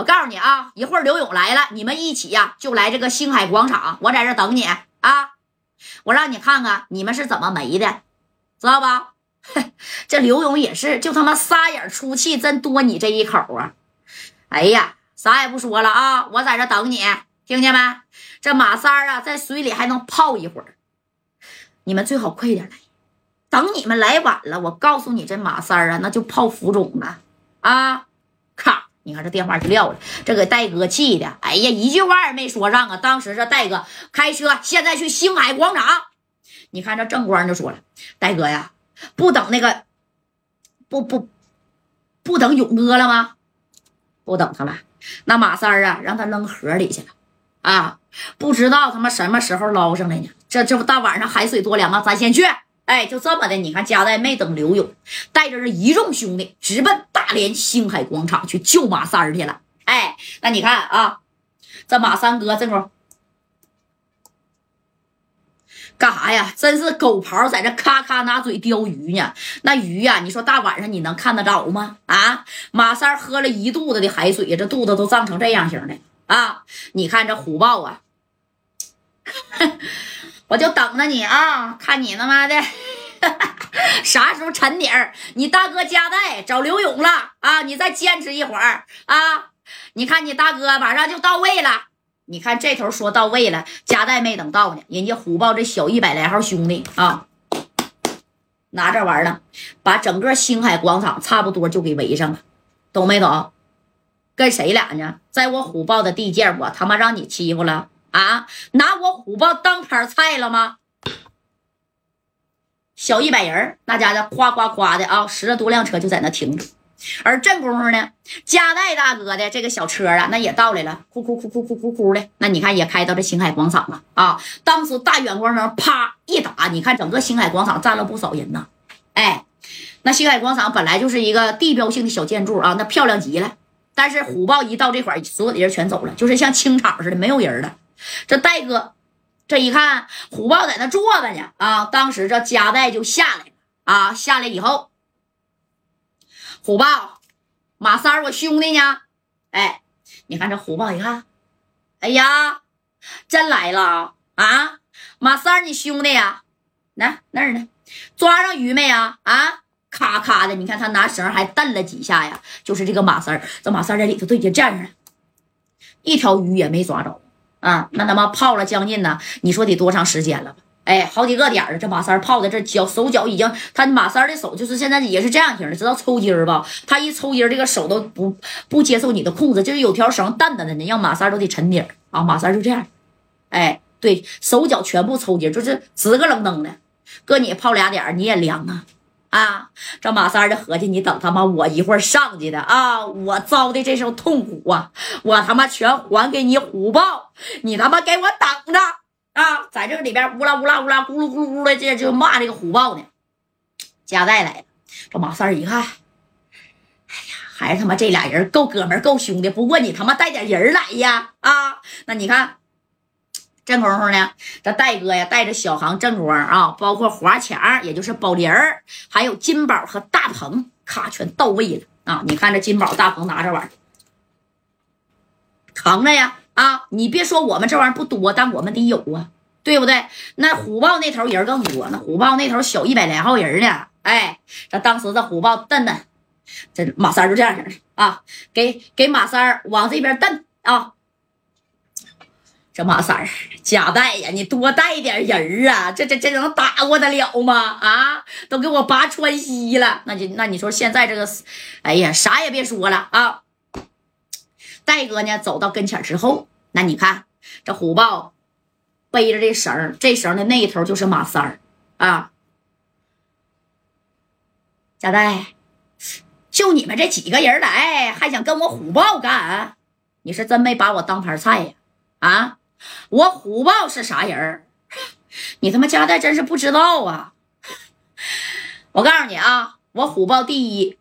我告诉你啊，一会儿刘勇来了，你们一起呀就来这个星海广场，我在这等你啊。我让你看看你们是怎么没的，知道吧？这刘勇也是，就他妈仨眼出气，真多你这一口啊！哎呀，啥也不说了啊，我在这等你，听见没？这马三啊，在水里还能泡一会儿，你们最好快点来。等你们来晚了，我告诉你，这马三啊，那就泡浮肿了啊！你看这电话就撂了，这给戴哥气的，哎呀，一句话也没说上啊。当时这戴哥开车，现在去星海广场。你看这正光就说了，戴哥呀。不等那个，不不不等勇哥了吗？不等他了，那马三儿啊，让他扔河里去了啊！不知道他妈什么时候捞上来呢？这这不大晚上海水多凉啊，咱先去。哎，就这么的，你看加代没等刘勇，带着这一众兄弟直奔大连星海广场去救马三儿去了。哎，那你看啊，这马三哥这会儿。干啥呀？真是狗刨在这咔咔拿嘴叼鱼呢。那鱼呀，你说大晚上你能看得着吗？啊，马三喝了一肚子的海水，这肚子都胀成这样型的啊！你看这虎豹啊，我就等着你啊，看你他妈的 啥时候沉底儿。你大哥加代找刘勇了啊，你再坚持一会儿啊！你看你大哥马上就到位了。你看这头说到位了，加代没等到呢，人家虎豹这小一百来号兄弟啊，拿这玩意儿把整个星海广场差不多就给围上了，懂没懂？跟谁俩呢？在我虎豹的地界，我他妈让你欺负了啊？拿我虎豹当盘菜了吗？小一百人那家伙夸夸夸的啊，十多辆车就在那停着。而这功夫呢，加代大哥的这个小车啊，那也到来了，哭哭哭哭哭哭哭的。那你看也开到这星海广场了啊！当时大远光灯啪一打，你看整个星海广场站了不少人呢。哎，那星海广场本来就是一个地标性的小建筑啊，那漂亮极了。但是虎豹一到这块，所有的人全走了，就是像清场似的，没有人了。这戴哥这一看，虎豹在那坐着呢啊！当时这夹带就下来了啊，下来以后。虎豹，马三儿，我兄弟呢？哎，你看这虎豹一看，哎呀，真来了啊！马三儿，你兄弟呀？来那儿呢？抓上鱼没呀？啊，咔咔的，你看他拿绳还蹬了几下呀？就是这个马三儿，这马三儿在里头都已经站上了，一条鱼也没抓着啊！那他妈泡了将近呢，你说得多长时间了吧？哎，好几个点儿了，这马三泡的这脚手脚已经，他马三的手就是现在也是这样型的，知道抽筋儿吧？他一抽筋，这个手都不不接受你的控制，就是有条绳蹬着的呢，让马三都得沉底儿啊。马三就这样，哎，对手脚全部抽筋，就是直个愣登的。搁你泡俩点儿，你也凉啊啊！这马三就合计，你等他妈我一会儿上去的啊，我遭的这声痛苦啊，我他妈全还给你虎豹，你他妈给我等着。啊，在这里边，乌拉乌拉乌拉，咕噜咕噜咕的，这就骂这个虎豹呢。加代来了，这马三一看，哎呀，还他妈这俩人够哥们够兄弟。不过你他妈带点人来呀！啊，那你看，这功夫呢，这戴哥呀，带着小航、正光啊，包括华强，也就是宝林儿，还有金宝和大鹏，咔，全到位了啊！你看这金宝、大鹏拿这玩意儿，扛着呀。啊，你别说我们这玩意儿不多，但我们得有啊，对不对？那虎豹那头人更多，那虎豹那头小一百来号人呢。哎，这当时这虎豹蹬蹬，这马三就这样式的啊，给给马三往这边蹬啊。马三儿，贾带呀，你多带点人儿啊，这这这能打过得了吗？啊，都给我拔川西了，那就那你说现在这个，哎呀，啥也别说了啊。戴哥呢，走到跟前之后，那你看这虎豹背着这绳这绳的那一头就是马三儿啊。贾代，就你们这几个人来，还想跟我虎豹干？你是真没把我当盘菜呀？啊，我虎豹是啥人你他妈加代真是不知道啊！我告诉你啊，我虎豹第一。